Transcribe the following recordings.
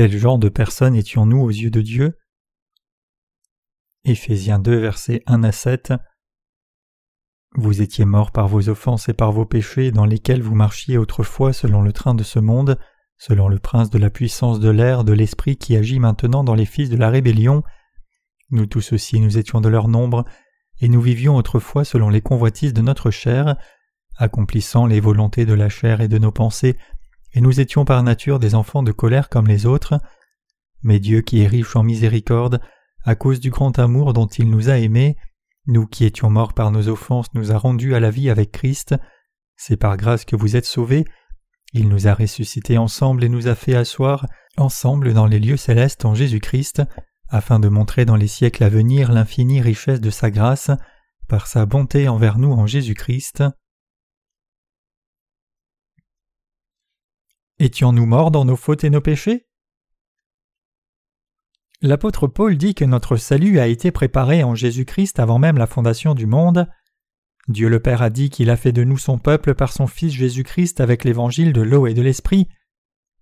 Quel genre de personnes étions-nous aux yeux de Dieu? Éphésiens 2, versets 1 à 7 Vous étiez morts par vos offenses et par vos péchés dans lesquels vous marchiez autrefois selon le train de ce monde, selon le prince de la puissance de l'air, de l'esprit qui agit maintenant dans les fils de la rébellion. Nous tous aussi nous étions de leur nombre, et nous vivions autrefois selon les convoitises de notre chair, accomplissant les volontés de la chair et de nos pensées, et nous étions par nature des enfants de colère comme les autres. Mais Dieu qui est riche en miséricorde, à cause du grand amour dont il nous a aimés, nous qui étions morts par nos offenses nous a rendus à la vie avec Christ. C'est par grâce que vous êtes sauvés. Il nous a ressuscités ensemble et nous a fait asseoir ensemble dans les lieux célestes en Jésus-Christ, afin de montrer dans les siècles à venir l'infinie richesse de sa grâce, par sa bonté envers nous en Jésus-Christ. Étions-nous morts dans nos fautes et nos péchés? L'apôtre Paul dit que notre salut a été préparé en Jésus-Christ avant même la fondation du monde. Dieu le Père a dit qu'il a fait de nous son peuple par son Fils Jésus-Christ avec l'évangile de l'eau et de l'esprit.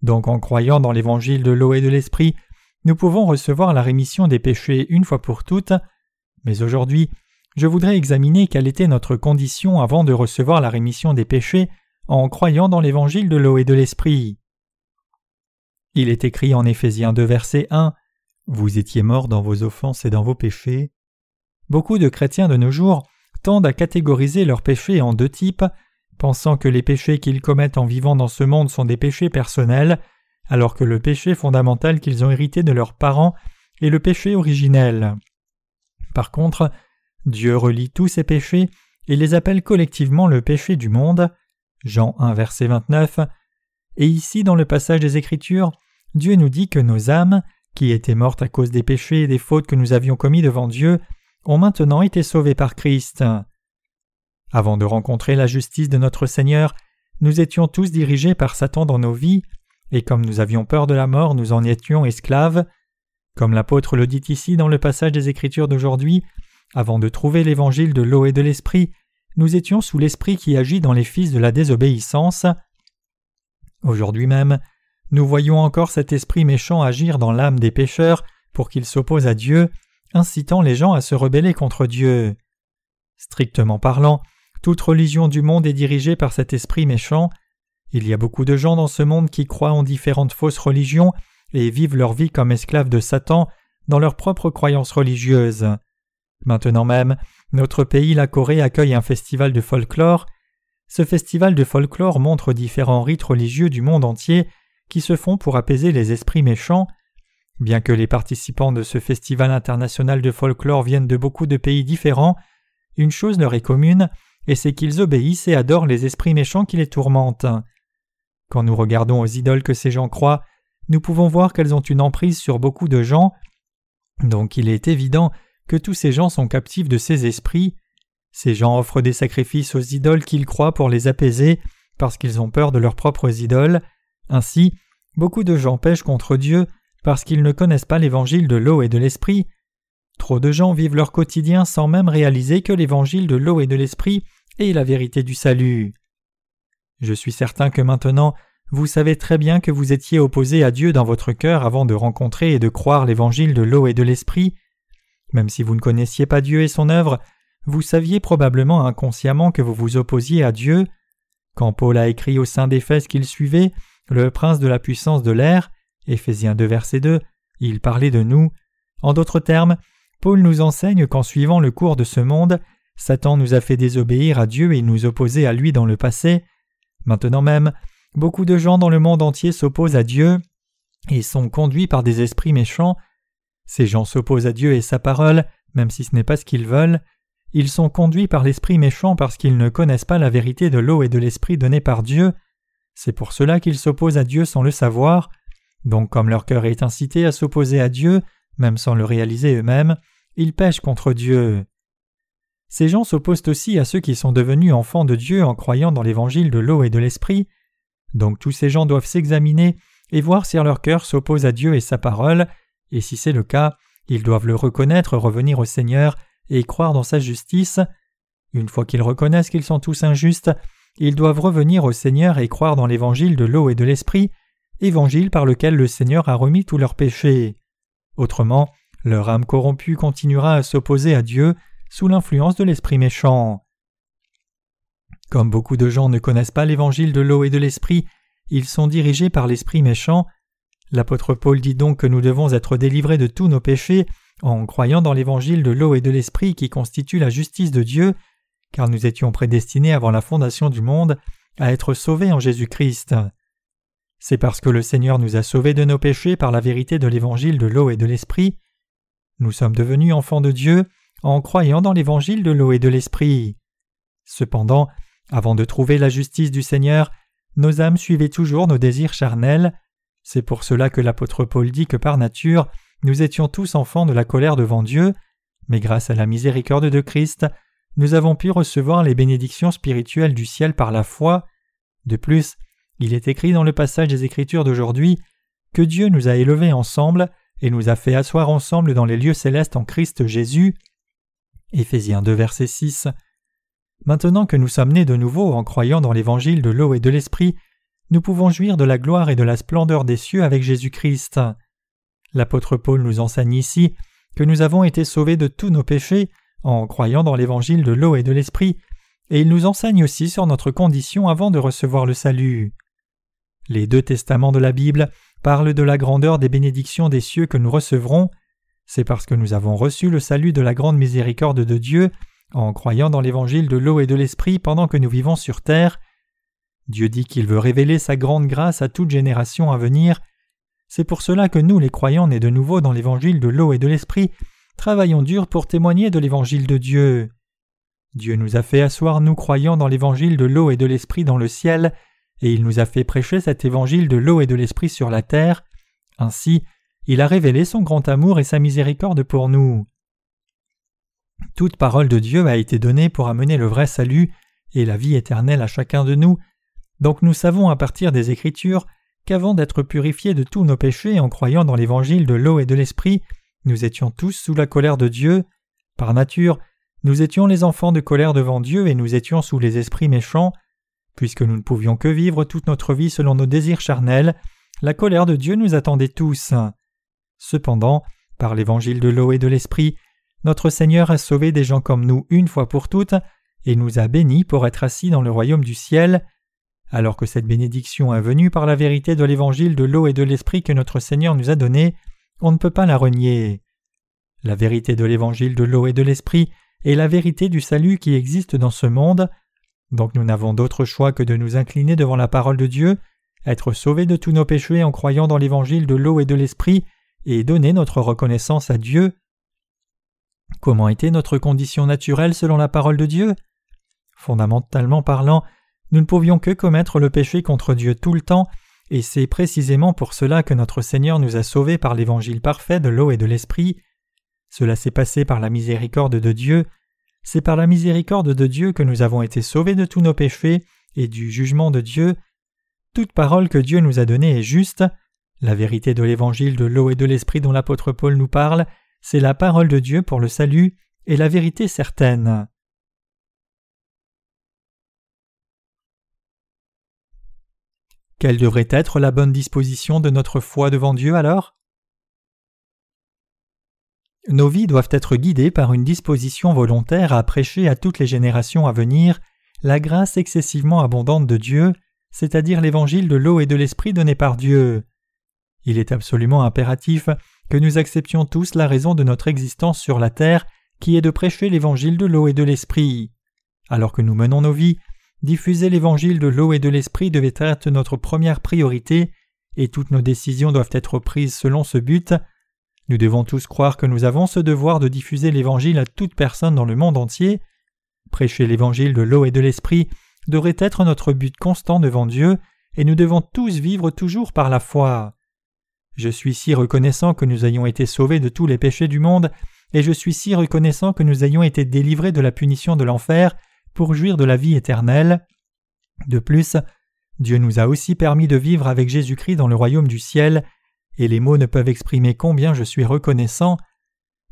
Donc en croyant dans l'évangile de l'eau et de l'esprit, nous pouvons recevoir la rémission des péchés une fois pour toutes, mais aujourd'hui, je voudrais examiner quelle était notre condition avant de recevoir la rémission des péchés en croyant dans l'évangile de l'eau et de l'esprit. Il est écrit en Éphésiens 2 verset 1 Vous étiez morts dans vos offenses et dans vos péchés. Beaucoup de chrétiens de nos jours tendent à catégoriser leurs péchés en deux types, pensant que les péchés qu'ils commettent en vivant dans ce monde sont des péchés personnels, alors que le péché fondamental qu'ils ont hérité de leurs parents est le péché originel. Par contre, Dieu relie tous ces péchés et les appelle collectivement le péché du monde. Jean 1 verset 29. Et ici dans le passage des Écritures, Dieu nous dit que nos âmes, qui étaient mortes à cause des péchés et des fautes que nous avions commis devant Dieu, ont maintenant été sauvées par Christ. Avant de rencontrer la justice de notre Seigneur, nous étions tous dirigés par Satan dans nos vies, et comme nous avions peur de la mort, nous en étions esclaves. Comme l'apôtre le dit ici dans le passage des Écritures d'aujourd'hui, avant de trouver l'évangile de l'eau et de l'esprit, nous étions sous l'esprit qui agit dans les fils de la désobéissance. Aujourd'hui même, nous voyons encore cet esprit méchant agir dans l'âme des pécheurs pour qu'ils s'opposent à Dieu, incitant les gens à se rebeller contre Dieu. Strictement parlant, toute religion du monde est dirigée par cet esprit méchant, il y a beaucoup de gens dans ce monde qui croient en différentes fausses religions et vivent leur vie comme esclaves de Satan dans leurs propres croyances religieuses. Maintenant même, notre pays, la Corée, accueille un festival de folklore. Ce festival de folklore montre différents rites religieux du monde entier qui se font pour apaiser les esprits méchants. Bien que les participants de ce festival international de folklore viennent de beaucoup de pays différents, une chose leur est commune, et c'est qu'ils obéissent et adorent les esprits méchants qui les tourmentent. Quand nous regardons aux idoles que ces gens croient, nous pouvons voir qu'elles ont une emprise sur beaucoup de gens, donc il est évident que tous ces gens sont captifs de ces esprits. Ces gens offrent des sacrifices aux idoles qu'ils croient pour les apaiser, parce qu'ils ont peur de leurs propres idoles. Ainsi, beaucoup de gens pêchent contre Dieu parce qu'ils ne connaissent pas l'évangile de l'eau et de l'esprit. Trop de gens vivent leur quotidien sans même réaliser que l'évangile de l'eau et de l'esprit est la vérité du salut. Je suis certain que maintenant vous savez très bien que vous étiez opposé à Dieu dans votre cœur avant de rencontrer et de croire l'évangile de l'eau et de l'esprit. Même si vous ne connaissiez pas Dieu et son œuvre, vous saviez probablement inconsciemment que vous vous opposiez à Dieu. Quand Paul a écrit au sein d'Éphèse qu'il suivait le prince de la puissance de l'air, Éphésiens 2 verset 2, il parlait de nous. En d'autres termes, Paul nous enseigne qu'en suivant le cours de ce monde, Satan nous a fait désobéir à Dieu et nous opposer à lui dans le passé. Maintenant même, beaucoup de gens dans le monde entier s'opposent à Dieu et sont conduits par des esprits méchants. Ces gens s'opposent à Dieu et sa parole, même si ce n'est pas ce qu'ils veulent. Ils sont conduits par l'esprit méchant parce qu'ils ne connaissent pas la vérité de l'eau et de l'esprit donnée par Dieu. C'est pour cela qu'ils s'opposent à Dieu sans le savoir. Donc comme leur cœur est incité à s'opposer à Dieu, même sans le réaliser eux-mêmes, ils pêchent contre Dieu. Ces gens s'opposent aussi à ceux qui sont devenus enfants de Dieu en croyant dans l'évangile de l'eau et de l'esprit. Donc tous ces gens doivent s'examiner et voir si leur cœur s'oppose à Dieu et sa parole, et si c'est le cas, ils doivent le reconnaître, revenir au Seigneur et croire dans sa justice. Une fois qu'ils reconnaissent qu'ils sont tous injustes, ils doivent revenir au Seigneur et croire dans l'évangile de l'eau et de l'esprit, évangile par lequel le Seigneur a remis tous leurs péchés. Autrement, leur âme corrompue continuera à s'opposer à Dieu sous l'influence de l'esprit méchant. Comme beaucoup de gens ne connaissent pas l'évangile de l'eau et de l'esprit, ils sont dirigés par l'esprit méchant. L'apôtre Paul dit donc que nous devons être délivrés de tous nos péchés en croyant dans l'évangile de l'eau et de l'esprit qui constitue la justice de Dieu, car nous étions prédestinés avant la fondation du monde à être sauvés en Jésus-Christ. C'est parce que le Seigneur nous a sauvés de nos péchés par la vérité de l'évangile de l'eau et de l'esprit. Nous sommes devenus enfants de Dieu en croyant dans l'évangile de l'eau et de l'esprit. Cependant, avant de trouver la justice du Seigneur, nos âmes suivaient toujours nos désirs charnels. C'est pour cela que l'apôtre Paul dit que par nature, nous étions tous enfants de la colère devant Dieu, mais grâce à la miséricorde de Christ, nous avons pu recevoir les bénédictions spirituelles du ciel par la foi. De plus, il est écrit dans le passage des Écritures d'aujourd'hui que Dieu nous a élevés ensemble et nous a fait asseoir ensemble dans les lieux célestes en Christ Jésus. Éphésiens 2 verset 6. Maintenant que nous sommes nés de nouveau en croyant dans l'évangile de l'eau et de l'esprit, nous pouvons jouir de la gloire et de la splendeur des cieux avec Jésus-Christ. L'apôtre Paul nous enseigne ici que nous avons été sauvés de tous nos péchés en croyant dans l'évangile de l'eau et de l'esprit, et il nous enseigne aussi sur notre condition avant de recevoir le salut. Les deux testaments de la Bible parlent de la grandeur des bénédictions des cieux que nous recevrons. C'est parce que nous avons reçu le salut de la grande miséricorde de Dieu en croyant dans l'évangile de l'eau et de l'esprit pendant que nous vivons sur terre. Dieu dit qu'il veut révéler sa grande grâce à toute génération à venir. C'est pour cela que nous, les croyants nés de nouveau dans l'évangile de l'eau et de l'esprit, travaillons dur pour témoigner de l'évangile de Dieu. Dieu nous a fait asseoir, nous croyants dans l'évangile de l'eau et de l'esprit dans le ciel, et il nous a fait prêcher cet évangile de l'eau et de l'esprit sur la terre. Ainsi, il a révélé son grand amour et sa miséricorde pour nous. Toute parole de Dieu a été donnée pour amener le vrai salut et la vie éternelle à chacun de nous, donc nous savons à partir des Écritures qu'avant d'être purifiés de tous nos péchés en croyant dans l'évangile de l'eau et de l'esprit, nous étions tous sous la colère de Dieu. Par nature, nous étions les enfants de colère devant Dieu et nous étions sous les esprits méchants. Puisque nous ne pouvions que vivre toute notre vie selon nos désirs charnels, la colère de Dieu nous attendait tous. Cependant, par l'évangile de l'eau et de l'esprit, notre Seigneur a sauvé des gens comme nous une fois pour toutes et nous a bénis pour être assis dans le royaume du ciel. Alors que cette bénédiction est venue par la vérité de l'évangile de l'eau et de l'esprit que notre Seigneur nous a donné, on ne peut pas la renier. La vérité de l'évangile de l'eau et de l'esprit est la vérité du salut qui existe dans ce monde. Donc nous n'avons d'autre choix que de nous incliner devant la parole de Dieu, être sauvés de tous nos péchés en croyant dans l'évangile de l'eau et de l'esprit, et donner notre reconnaissance à Dieu. Comment était notre condition naturelle selon la parole de Dieu? Fondamentalement parlant, nous ne pouvions que commettre le péché contre Dieu tout le temps, et c'est précisément pour cela que notre Seigneur nous a sauvés par l'évangile parfait de l'eau et de l'esprit. Cela s'est passé par la miséricorde de Dieu, c'est par la miséricorde de Dieu que nous avons été sauvés de tous nos péchés et du jugement de Dieu. Toute parole que Dieu nous a donnée est juste. La vérité de l'évangile de l'eau et de l'esprit dont l'apôtre Paul nous parle, c'est la parole de Dieu pour le salut et la vérité certaine. Quelle devrait être la bonne disposition de notre foi devant Dieu alors? Nos vies doivent être guidées par une disposition volontaire à prêcher à toutes les générations à venir la grâce excessivement abondante de Dieu, c'est-à-dire l'évangile de l'eau et de l'esprit donné par Dieu. Il est absolument impératif que nous acceptions tous la raison de notre existence sur la terre, qui est de prêcher l'évangile de l'eau et de l'esprit. Alors que nous menons nos vies, diffuser l'évangile de l'eau et de l'esprit devait être notre première priorité, et toutes nos décisions doivent être prises selon ce but. Nous devons tous croire que nous avons ce devoir de diffuser l'Évangile à toute personne dans le monde entier. Prêcher l'Évangile de l'eau et de l'Esprit devrait être notre but constant devant Dieu, et nous devons tous vivre toujours par la foi. Je suis si reconnaissant que nous ayons été sauvés de tous les péchés du monde, et je suis si reconnaissant que nous ayons été délivrés de la punition de l'enfer pour jouir de la vie éternelle. De plus, Dieu nous a aussi permis de vivre avec Jésus-Christ dans le royaume du ciel, et les mots ne peuvent exprimer combien je suis reconnaissant.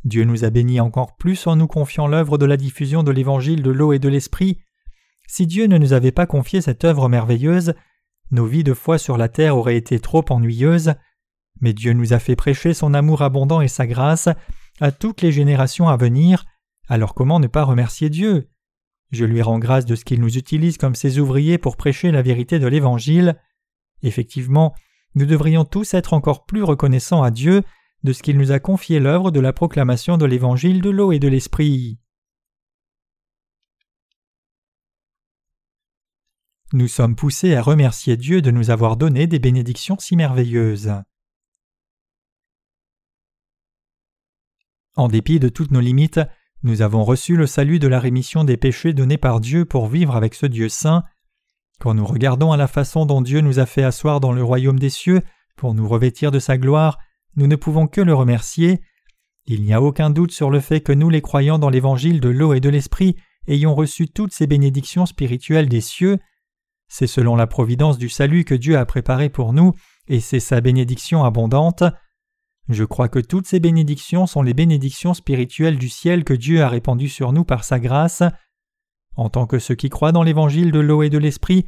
Dieu nous a bénis encore plus en nous confiant l'œuvre de la diffusion de l'évangile de l'eau et de l'esprit. Si Dieu ne nous avait pas confié cette œuvre merveilleuse, nos vies de foi sur la terre auraient été trop ennuyeuses, mais Dieu nous a fait prêcher son amour abondant et sa grâce à toutes les générations à venir, alors comment ne pas remercier Dieu? Je lui rends grâce de ce qu'il nous utilise comme ses ouvriers pour prêcher la vérité de l'Évangile. Effectivement, nous devrions tous être encore plus reconnaissants à Dieu de ce qu'il nous a confié l'œuvre de la proclamation de l'Évangile de l'eau et de l'Esprit. Nous sommes poussés à remercier Dieu de nous avoir donné des bénédictions si merveilleuses. En dépit de toutes nos limites, nous avons reçu le salut de la rémission des péchés donné par Dieu pour vivre avec ce Dieu saint. Quand nous regardons à la façon dont Dieu nous a fait asseoir dans le royaume des cieux pour nous revêtir de sa gloire, nous ne pouvons que le remercier. Il n'y a aucun doute sur le fait que nous les croyants dans l'évangile de l'eau et de l'esprit ayons reçu toutes ces bénédictions spirituelles des cieux. C'est selon la providence du salut que Dieu a préparé pour nous, et c'est sa bénédiction abondante. Je crois que toutes ces bénédictions sont les bénédictions spirituelles du ciel que Dieu a répandues sur nous par sa grâce. En tant que ceux qui croient dans l'évangile de l'eau et de l'esprit,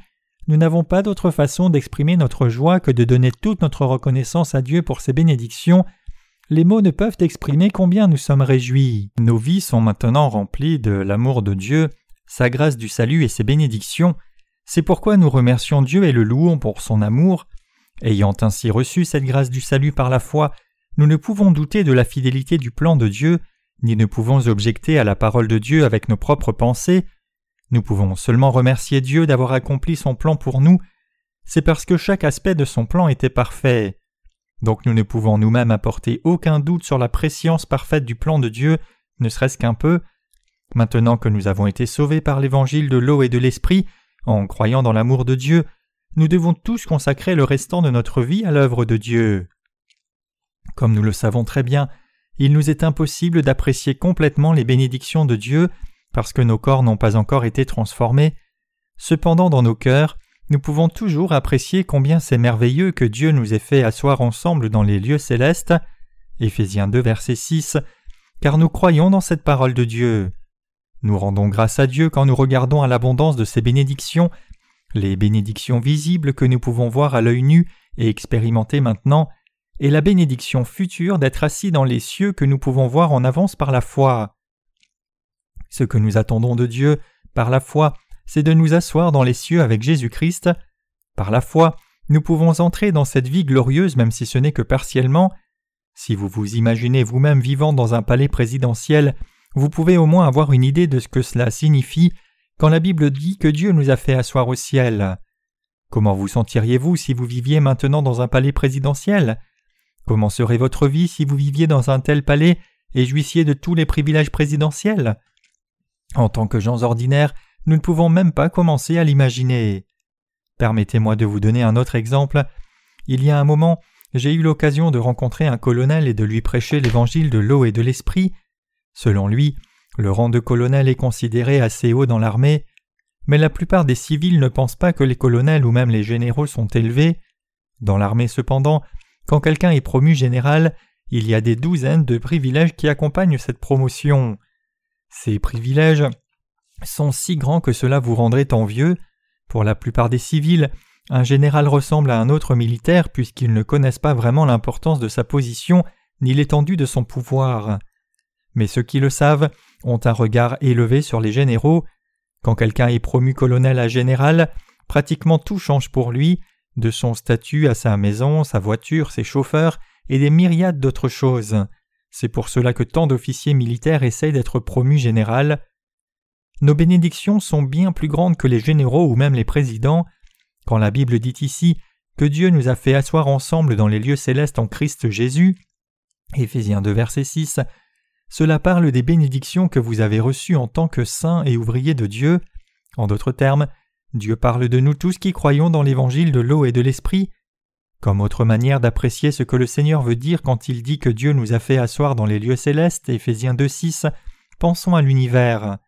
nous n'avons pas d'autre façon d'exprimer notre joie que de donner toute notre reconnaissance à Dieu pour ses bénédictions. Les mots ne peuvent exprimer combien nous sommes réjouis. Nos vies sont maintenant remplies de l'amour de Dieu, sa grâce du salut et ses bénédictions. C'est pourquoi nous remercions Dieu et le louons pour son amour. Ayant ainsi reçu cette grâce du salut par la foi, nous ne pouvons douter de la fidélité du plan de Dieu, ni ne pouvons objecter à la parole de Dieu avec nos propres pensées. Nous pouvons seulement remercier Dieu d'avoir accompli son plan pour nous, c'est parce que chaque aspect de son plan était parfait. Donc nous ne pouvons nous-mêmes apporter aucun doute sur la préscience parfaite du plan de Dieu, ne serait-ce qu'un peu. Maintenant que nous avons été sauvés par l'évangile de l'eau et de l'esprit, en croyant dans l'amour de Dieu, nous devons tous consacrer le restant de notre vie à l'œuvre de Dieu. Comme nous le savons très bien, il nous est impossible d'apprécier complètement les bénédictions de Dieu parce que nos corps n'ont pas encore été transformés. Cependant dans nos cœurs, nous pouvons toujours apprécier combien c'est merveilleux que Dieu nous ait fait asseoir ensemble dans les lieux célestes. Éphésiens 2 verset 6 car nous croyons dans cette parole de Dieu. Nous rendons grâce à Dieu quand nous regardons à l'abondance de ses bénédictions, les bénédictions visibles que nous pouvons voir à l'œil nu et expérimenter maintenant, et la bénédiction future d'être assis dans les cieux que nous pouvons voir en avance par la foi. Ce que nous attendons de Dieu, par la foi, c'est de nous asseoir dans les cieux avec Jésus-Christ. Par la foi, nous pouvons entrer dans cette vie glorieuse même si ce n'est que partiellement. Si vous vous imaginez vous-même vivant dans un palais présidentiel, vous pouvez au moins avoir une idée de ce que cela signifie quand la Bible dit que Dieu nous a fait asseoir au ciel. Comment vous sentiriez-vous si vous viviez maintenant dans un palais présidentiel? Comment serait votre vie si vous viviez dans un tel palais et jouissiez de tous les privilèges présidentiels en tant que gens ordinaires, nous ne pouvons même pas commencer à l'imaginer. Permettez-moi de vous donner un autre exemple. Il y a un moment, j'ai eu l'occasion de rencontrer un colonel et de lui prêcher l'évangile de l'eau et de l'esprit. Selon lui, le rang de colonel est considéré assez haut dans l'armée, mais la plupart des civils ne pensent pas que les colonels ou même les généraux sont élevés. Dans l'armée cependant, quand quelqu'un est promu général, il y a des douzaines de privilèges qui accompagnent cette promotion. Ces privilèges sont si grands que cela vous rendrait envieux. Pour la plupart des civils, un général ressemble à un autre militaire puisqu'ils ne connaissent pas vraiment l'importance de sa position ni l'étendue de son pouvoir. Mais ceux qui le savent ont un regard élevé sur les généraux. Quand quelqu'un est promu colonel à général, pratiquement tout change pour lui, de son statut à sa maison, sa voiture, ses chauffeurs et des myriades d'autres choses. C'est pour cela que tant d'officiers militaires essayent d'être promus général. Nos bénédictions sont bien plus grandes que les généraux ou même les présidents. Quand la Bible dit ici que Dieu nous a fait asseoir ensemble dans les lieux célestes en Christ Jésus, Éphésiens 2 verset 6, cela parle des bénédictions que vous avez reçues en tant que saints et ouvriers de Dieu. En d'autres termes, Dieu parle de nous tous qui croyons dans l'évangile de l'eau et de l'esprit, comme autre manière d'apprécier ce que le Seigneur veut dire quand il dit que Dieu nous a fait asseoir dans les lieux célestes, Éphésiens 2.6, pensons à l'univers.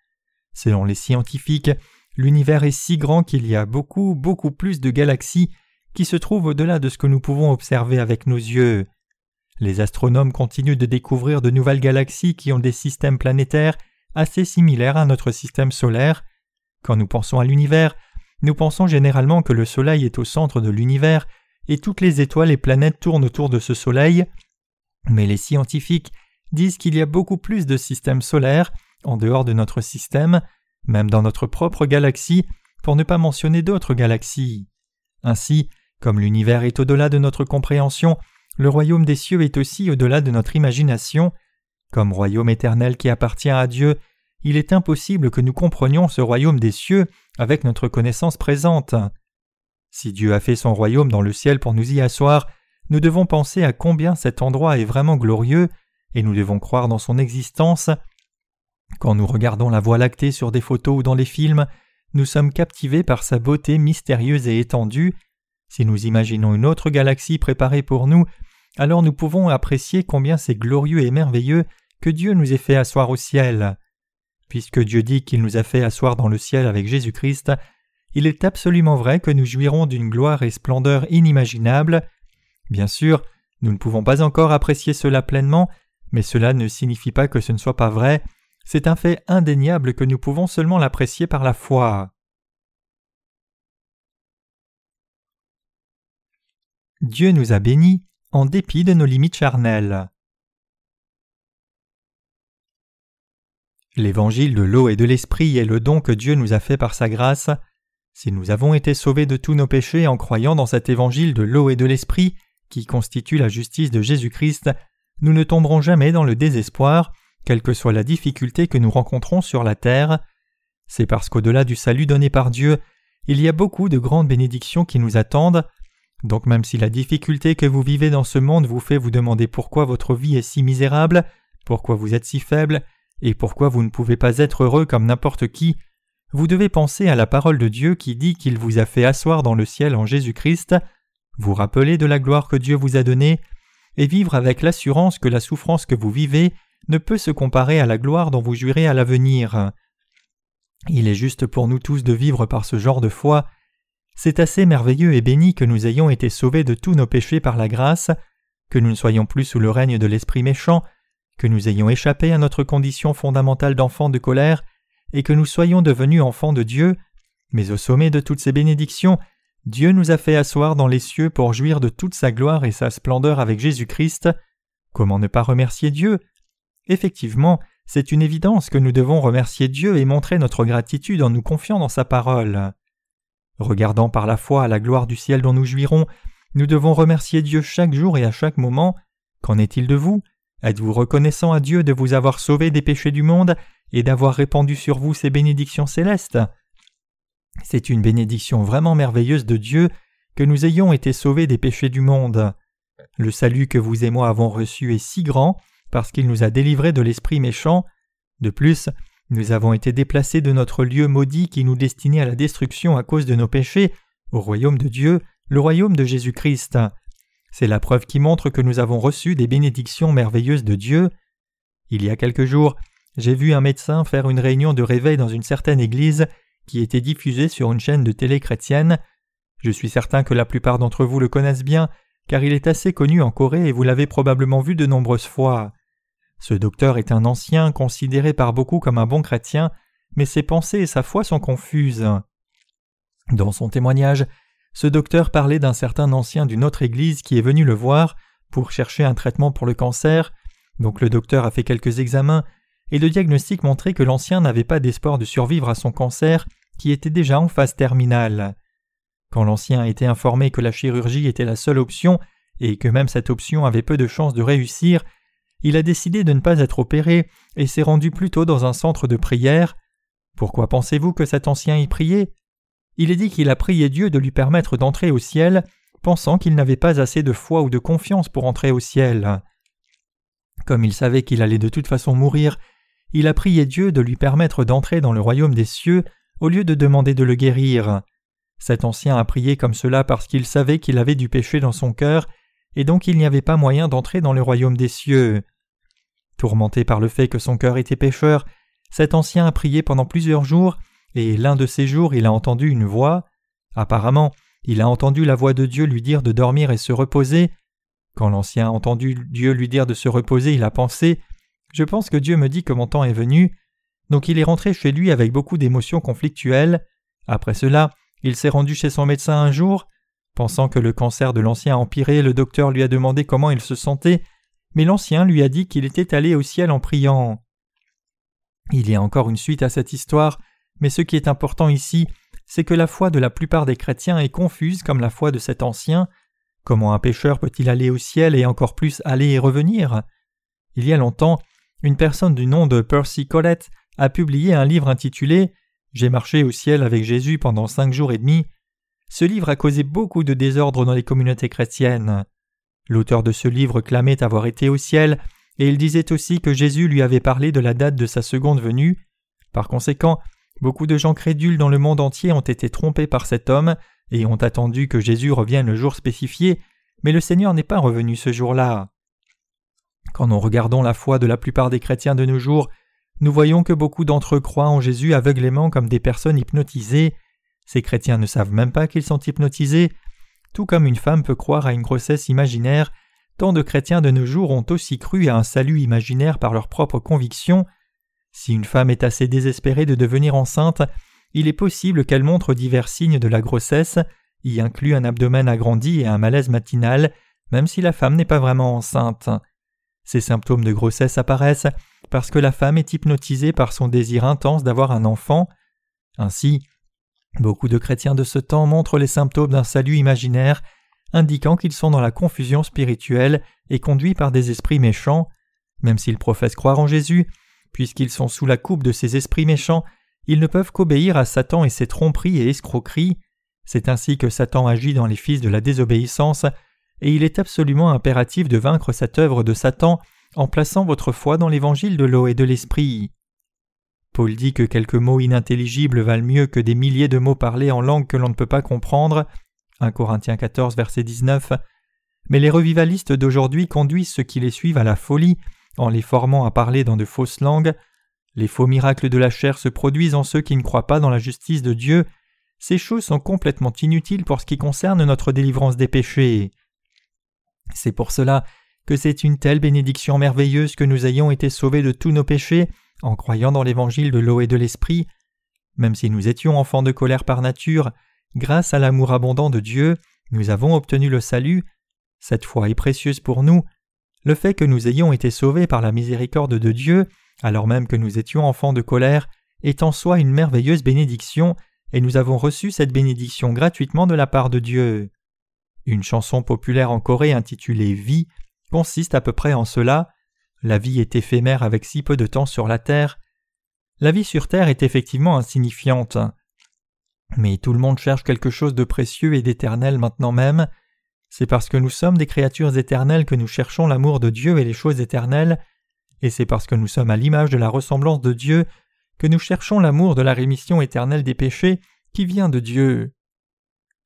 Selon les scientifiques, l'univers est si grand qu'il y a beaucoup, beaucoup plus de galaxies qui se trouvent au-delà de ce que nous pouvons observer avec nos yeux. Les astronomes continuent de découvrir de nouvelles galaxies qui ont des systèmes planétaires assez similaires à notre système solaire. Quand nous pensons à l'univers, nous pensons généralement que le Soleil est au centre de l'univers et toutes les étoiles et planètes tournent autour de ce Soleil, mais les scientifiques disent qu'il y a beaucoup plus de systèmes solaires en dehors de notre système, même dans notre propre galaxie, pour ne pas mentionner d'autres galaxies. Ainsi, comme l'univers est au-delà de notre compréhension, le royaume des cieux est aussi au-delà de notre imagination. Comme royaume éternel qui appartient à Dieu, il est impossible que nous comprenions ce royaume des cieux avec notre connaissance présente. Si Dieu a fait son royaume dans le ciel pour nous y asseoir, nous devons penser à combien cet endroit est vraiment glorieux, et nous devons croire dans son existence. Quand nous regardons la Voie lactée sur des photos ou dans les films, nous sommes captivés par sa beauté mystérieuse et étendue. Si nous imaginons une autre galaxie préparée pour nous, alors nous pouvons apprécier combien c'est glorieux et merveilleux que Dieu nous ait fait asseoir au ciel. Puisque Dieu dit qu'il nous a fait asseoir dans le ciel avec Jésus-Christ, il est absolument vrai que nous jouirons d'une gloire et splendeur inimaginables. Bien sûr, nous ne pouvons pas encore apprécier cela pleinement, mais cela ne signifie pas que ce ne soit pas vrai, c'est un fait indéniable que nous pouvons seulement l'apprécier par la foi. Dieu nous a bénis en dépit de nos limites charnelles. L'évangile de l'eau et de l'esprit est le don que Dieu nous a fait par sa grâce. Si nous avons été sauvés de tous nos péchés en croyant dans cet évangile de l'eau et de l'esprit, qui constitue la justice de Jésus-Christ, nous ne tomberons jamais dans le désespoir, quelle que soit la difficulté que nous rencontrons sur la terre. C'est parce qu'au-delà du salut donné par Dieu, il y a beaucoup de grandes bénédictions qui nous attendent. Donc même si la difficulté que vous vivez dans ce monde vous fait vous demander pourquoi votre vie est si misérable, pourquoi vous êtes si faible, et pourquoi vous ne pouvez pas être heureux comme n'importe qui, vous devez penser à la parole de Dieu qui dit qu'il vous a fait asseoir dans le ciel en Jésus-Christ, vous rappeler de la gloire que Dieu vous a donnée, et vivre avec l'assurance que la souffrance que vous vivez ne peut se comparer à la gloire dont vous jouirez à l'avenir. Il est juste pour nous tous de vivre par ce genre de foi. C'est assez merveilleux et béni que nous ayons été sauvés de tous nos péchés par la grâce, que nous ne soyons plus sous le règne de l'esprit méchant, que nous ayons échappé à notre condition fondamentale d'enfant de colère, et que nous soyons devenus enfants de Dieu, mais au sommet de toutes ces bénédictions, Dieu nous a fait asseoir dans les cieux pour jouir de toute sa gloire et sa splendeur avec Jésus-Christ. Comment ne pas remercier Dieu? Effectivement, c'est une évidence que nous devons remercier Dieu et montrer notre gratitude en nous confiant dans sa parole. Regardant par la foi à la gloire du ciel dont nous jouirons, nous devons remercier Dieu chaque jour et à chaque moment. Qu'en est-il de vous? Êtes-vous reconnaissant à Dieu de vous avoir sauvé des péchés du monde et d'avoir répandu sur vous ces bénédictions célestes? C'est une bénédiction vraiment merveilleuse de Dieu que nous ayons été sauvés des péchés du monde. Le salut que vous et moi avons reçu est si grand parce qu'il nous a délivrés de l'esprit méchant. De plus, nous avons été déplacés de notre lieu maudit qui nous destinait à la destruction à cause de nos péchés au royaume de Dieu, le royaume de Jésus-Christ. C'est la preuve qui montre que nous avons reçu des bénédictions merveilleuses de Dieu. Il y a quelques jours, j'ai vu un médecin faire une réunion de réveil dans une certaine église qui était diffusée sur une chaîne de télé chrétienne. Je suis certain que la plupart d'entre vous le connaissent bien, car il est assez connu en Corée et vous l'avez probablement vu de nombreuses fois. Ce docteur est un ancien considéré par beaucoup comme un bon chrétien, mais ses pensées et sa foi sont confuses. Dans son témoignage, ce docteur parlait d'un certain ancien d'une autre église qui est venu le voir pour chercher un traitement pour le cancer. Donc le docteur a fait quelques examens et le diagnostic montrait que l'ancien n'avait pas d'espoir de survivre à son cancer qui était déjà en phase terminale. Quand l'ancien a été informé que la chirurgie était la seule option et que même cette option avait peu de chances de réussir, il a décidé de ne pas être opéré et s'est rendu plutôt dans un centre de prière. Pourquoi pensez-vous que cet ancien y priait? Il est dit qu'il a prié Dieu de lui permettre d'entrer au ciel, pensant qu'il n'avait pas assez de foi ou de confiance pour entrer au ciel. Comme il savait qu'il allait de toute façon mourir, il a prié Dieu de lui permettre d'entrer dans le royaume des cieux au lieu de demander de le guérir. Cet ancien a prié comme cela parce qu'il savait qu'il avait du péché dans son cœur, et donc il n'y avait pas moyen d'entrer dans le royaume des cieux. Tourmenté par le fait que son cœur était pécheur, cet ancien a prié pendant plusieurs jours et l'un de ces jours il a entendu une voix. Apparemment, il a entendu la voix de Dieu lui dire de dormir et se reposer. Quand l'ancien a entendu Dieu lui dire de se reposer, il a pensé Je pense que Dieu me dit que mon temps est venu. Donc il est rentré chez lui avec beaucoup d'émotions conflictuelles. Après cela, il s'est rendu chez son médecin un jour. Pensant que le cancer de l'ancien a empiré, le docteur lui a demandé comment il se sentait, mais l'ancien lui a dit qu'il était allé au ciel en priant. Il y a encore une suite à cette histoire, mais ce qui est important ici, c'est que la foi de la plupart des chrétiens est confuse comme la foi de cet ancien. Comment un pécheur peut-il aller au ciel et encore plus aller et revenir? Il y a longtemps, une personne du nom de Percy Collett a publié un livre intitulé J'ai marché au ciel avec Jésus pendant cinq jours et demi. Ce livre a causé beaucoup de désordre dans les communautés chrétiennes. L'auteur de ce livre clamait avoir été au ciel, et il disait aussi que Jésus lui avait parlé de la date de sa seconde venue. Par conséquent, beaucoup de gens crédules dans le monde entier ont été trompés par cet homme et ont attendu que Jésus revienne le jour spécifié, mais le Seigneur n'est pas revenu ce jour-là. Quand nous regardons la foi de la plupart des chrétiens de nos jours, nous voyons que beaucoup d'entre eux croient en Jésus aveuglément comme des personnes hypnotisées. Ces chrétiens ne savent même pas qu'ils sont hypnotisés. Tout comme une femme peut croire à une grossesse imaginaire, tant de chrétiens de nos jours ont aussi cru à un salut imaginaire par leurs propres convictions. Si une femme est assez désespérée de devenir enceinte, il est possible qu'elle montre divers signes de la grossesse, y inclut un abdomen agrandi et un malaise matinal, même si la femme n'est pas vraiment enceinte. Ces symptômes de grossesse apparaissent parce que la femme est hypnotisée par son désir intense d'avoir un enfant. Ainsi, beaucoup de chrétiens de ce temps montrent les symptômes d'un salut imaginaire, indiquant qu'ils sont dans la confusion spirituelle et conduits par des esprits méchants. Même s'ils professent croire en Jésus, puisqu'ils sont sous la coupe de ces esprits méchants, ils ne peuvent qu'obéir à Satan et ses tromperies et escroqueries. C'est ainsi que Satan agit dans les fils de la désobéissance et il est absolument impératif de vaincre cette œuvre de Satan en plaçant votre foi dans l'évangile de l'eau et de l'esprit. Paul dit que quelques mots inintelligibles valent mieux que des milliers de mots parlés en langue que l'on ne peut pas comprendre. 1 Corinthiens 14, verset 19. Mais les revivalistes d'aujourd'hui conduisent ceux qui les suivent à la folie en les formant à parler dans de fausses langues. Les faux miracles de la chair se produisent en ceux qui ne croient pas dans la justice de Dieu. Ces choses sont complètement inutiles pour ce qui concerne notre délivrance des péchés. C'est pour cela que c'est une telle bénédiction merveilleuse que nous ayons été sauvés de tous nos péchés en croyant dans l'évangile de l'eau et de l'esprit. Même si nous étions enfants de colère par nature, grâce à l'amour abondant de Dieu, nous avons obtenu le salut. Cette foi est précieuse pour nous. Le fait que nous ayons été sauvés par la miséricorde de Dieu, alors même que nous étions enfants de colère, est en soi une merveilleuse bénédiction, et nous avons reçu cette bénédiction gratuitement de la part de Dieu. Une chanson populaire en Corée intitulée Vie consiste à peu près en cela. La vie est éphémère avec si peu de temps sur la terre. La vie sur terre est effectivement insignifiante. Mais tout le monde cherche quelque chose de précieux et d'éternel maintenant même. C'est parce que nous sommes des créatures éternelles que nous cherchons l'amour de Dieu et les choses éternelles, et c'est parce que nous sommes à l'image de la ressemblance de Dieu que nous cherchons l'amour de la rémission éternelle des péchés qui vient de Dieu.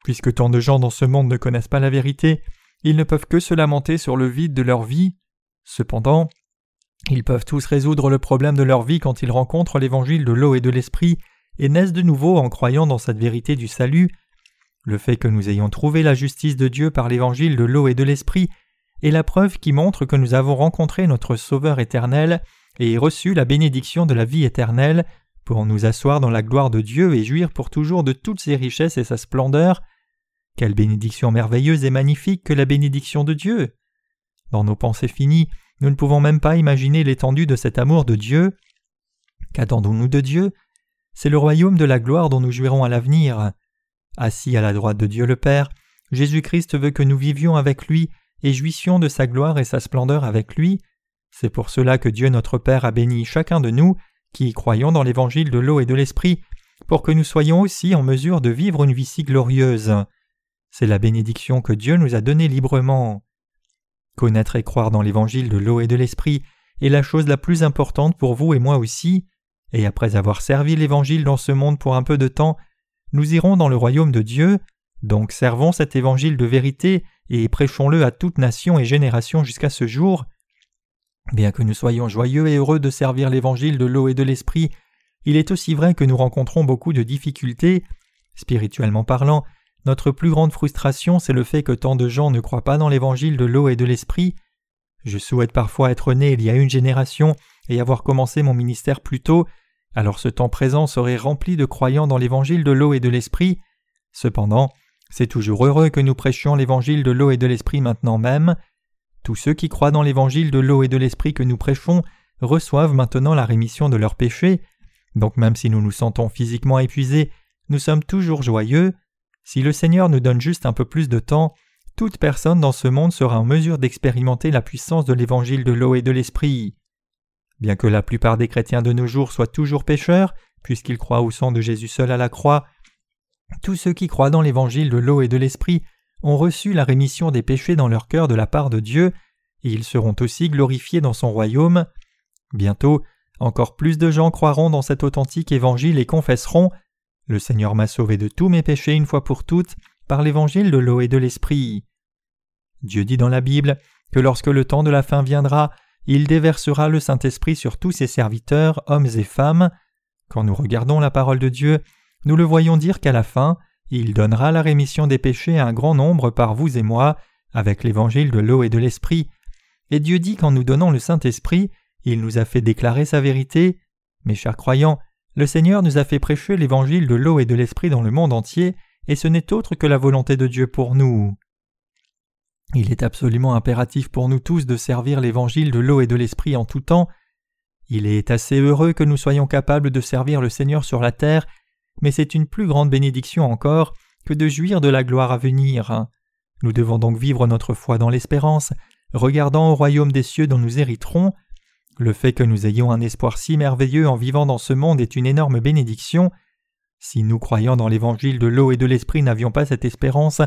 Puisque tant de gens dans ce monde ne connaissent pas la vérité, ils ne peuvent que se lamenter sur le vide de leur vie. Cependant, ils peuvent tous résoudre le problème de leur vie quand ils rencontrent l'évangile de l'eau et de l'esprit et naissent de nouveau en croyant dans cette vérité du salut. Le fait que nous ayons trouvé la justice de Dieu par l'évangile de l'eau et de l'esprit est la preuve qui montre que nous avons rencontré notre Sauveur éternel et reçu la bénédiction de la vie éternelle pour nous asseoir dans la gloire de Dieu et jouir pour toujours de toutes ses richesses et sa splendeur. Quelle bénédiction merveilleuse et magnifique que la bénédiction de Dieu. Dans nos pensées finies, nous ne pouvons même pas imaginer l'étendue de cet amour de Dieu. Qu'attendons-nous de Dieu? C'est le royaume de la gloire dont nous jouirons à l'avenir. Assis à la droite de Dieu le Père, Jésus-Christ veut que nous vivions avec lui et jouissions de sa gloire et sa splendeur avec lui. C'est pour cela que Dieu notre Père a béni chacun de nous qui croyons dans l'évangile de l'eau et de l'esprit, pour que nous soyons aussi en mesure de vivre une vie si glorieuse. C'est la bénédiction que Dieu nous a donnée librement. Connaître et croire dans l'évangile de l'eau et de l'esprit est la chose la plus importante pour vous et moi aussi, et après avoir servi l'évangile dans ce monde pour un peu de temps, nous irons dans le royaume de Dieu, donc servons cet évangile de vérité et prêchons-le à toute nation et génération jusqu'à ce jour. Bien que nous soyons joyeux et heureux de servir l'évangile de l'eau et de l'esprit, il est aussi vrai que nous rencontrons beaucoup de difficultés. Spirituellement parlant, notre plus grande frustration, c'est le fait que tant de gens ne croient pas dans l'évangile de l'eau et de l'esprit. Je souhaite parfois être né il y a une génération et avoir commencé mon ministère plus tôt, alors ce temps présent serait rempli de croyants dans l'évangile de l'eau et de l'esprit. Cependant, c'est toujours heureux que nous prêchions l'évangile de l'eau et de l'esprit maintenant même. Tous ceux qui croient dans l'évangile de l'eau et de l'esprit que nous prêchons reçoivent maintenant la rémission de leurs péchés, donc même si nous nous sentons physiquement épuisés, nous sommes toujours joyeux. Si le Seigneur nous donne juste un peu plus de temps, toute personne dans ce monde sera en mesure d'expérimenter la puissance de l'évangile de l'eau et de l'esprit. Bien que la plupart des chrétiens de nos jours soient toujours pécheurs, puisqu'ils croient au sang de Jésus seul à la croix, tous ceux qui croient dans l'évangile de l'eau et de l'esprit ont reçu la rémission des péchés dans leur cœur de la part de Dieu, et ils seront aussi glorifiés dans son royaume. Bientôt, encore plus de gens croiront dans cet authentique évangile et confesseront Le Seigneur m'a sauvé de tous mes péchés une fois pour toutes par l'évangile de l'eau et de l'esprit. Dieu dit dans la Bible que lorsque le temps de la fin viendra, il déversera le Saint-Esprit sur tous ses serviteurs, hommes et femmes. Quand nous regardons la parole de Dieu, nous le voyons dire qu'à la fin, il donnera la rémission des péchés à un grand nombre par vous et moi, avec l'évangile de l'eau et de l'esprit. Et Dieu dit qu'en nous donnant le Saint-Esprit, il nous a fait déclarer sa vérité. Mes chers croyants, le Seigneur nous a fait prêcher l'évangile de l'eau et de l'esprit dans le monde entier, et ce n'est autre que la volonté de Dieu pour nous. Il est absolument impératif pour nous tous de servir l'évangile de l'eau et de l'esprit en tout temps. Il est assez heureux que nous soyons capables de servir le Seigneur sur la terre, mais c'est une plus grande bénédiction encore que de jouir de la gloire à venir. Nous devons donc vivre notre foi dans l'espérance, regardant au royaume des cieux dont nous hériterons. Le fait que nous ayons un espoir si merveilleux en vivant dans ce monde est une énorme bénédiction. Si nous croyant dans l'évangile de l'eau et de l'esprit n'avions pas cette espérance,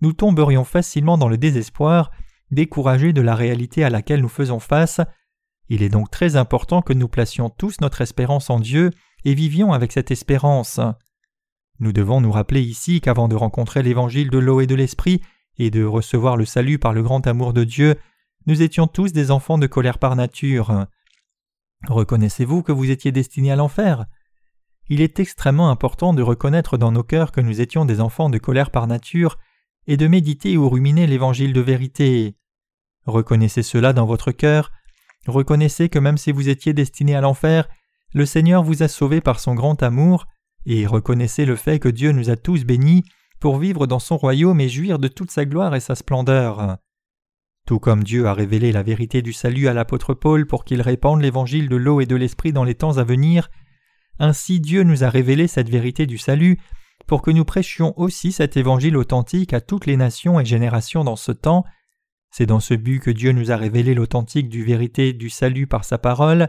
nous tomberions facilement dans le désespoir, découragés de la réalité à laquelle nous faisons face. Il est donc très important que nous placions tous notre espérance en Dieu et vivions avec cette espérance. Nous devons nous rappeler ici qu'avant de rencontrer l'évangile de l'eau et de l'esprit et de recevoir le salut par le grand amour de Dieu, nous étions tous des enfants de colère par nature. Reconnaissez-vous que vous étiez destinés à l'enfer? Il est extrêmement important de reconnaître dans nos cœurs que nous étions des enfants de colère par nature et de méditer ou ruminer l'évangile de vérité. Reconnaissez cela dans votre cœur, reconnaissez que même si vous étiez destinés à l'enfer, le Seigneur vous a sauvés par son grand amour, et reconnaissez le fait que Dieu nous a tous bénis pour vivre dans son royaume et jouir de toute sa gloire et sa splendeur. Tout comme Dieu a révélé la vérité du salut à l'apôtre Paul pour qu'il répande l'évangile de l'eau et de l'esprit dans les temps à venir, ainsi Dieu nous a révélé cette vérité du salut pour que nous prêchions aussi cet évangile authentique à toutes les nations et générations dans ce temps. C'est dans ce but que Dieu nous a révélé l'authentique du vérité du salut par sa parole.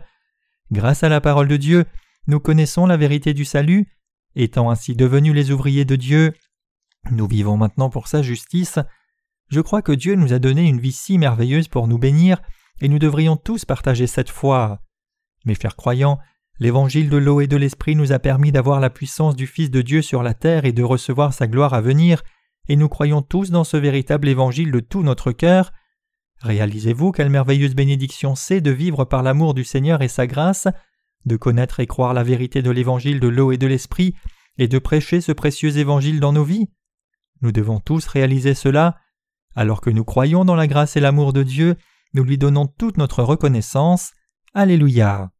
Grâce à la parole de Dieu, nous connaissons la vérité du salut, étant ainsi devenus les ouvriers de Dieu. Nous vivons maintenant pour sa justice. Je crois que Dieu nous a donné une vie si merveilleuse pour nous bénir, et nous devrions tous partager cette foi. Mes chers croyants, l'évangile de l'eau et de l'esprit nous a permis d'avoir la puissance du Fils de Dieu sur la terre et de recevoir sa gloire à venir, et nous croyons tous dans ce véritable évangile de tout notre cœur. Réalisez-vous quelle merveilleuse bénédiction c'est de vivre par l'amour du Seigneur et sa grâce, de connaître et croire la vérité de l'évangile de l'eau et de l'esprit, et de prêcher ce précieux évangile dans nos vies? Nous devons tous réaliser cela, alors que nous croyons dans la grâce et l'amour de Dieu, nous lui donnons toute notre reconnaissance. Alléluia.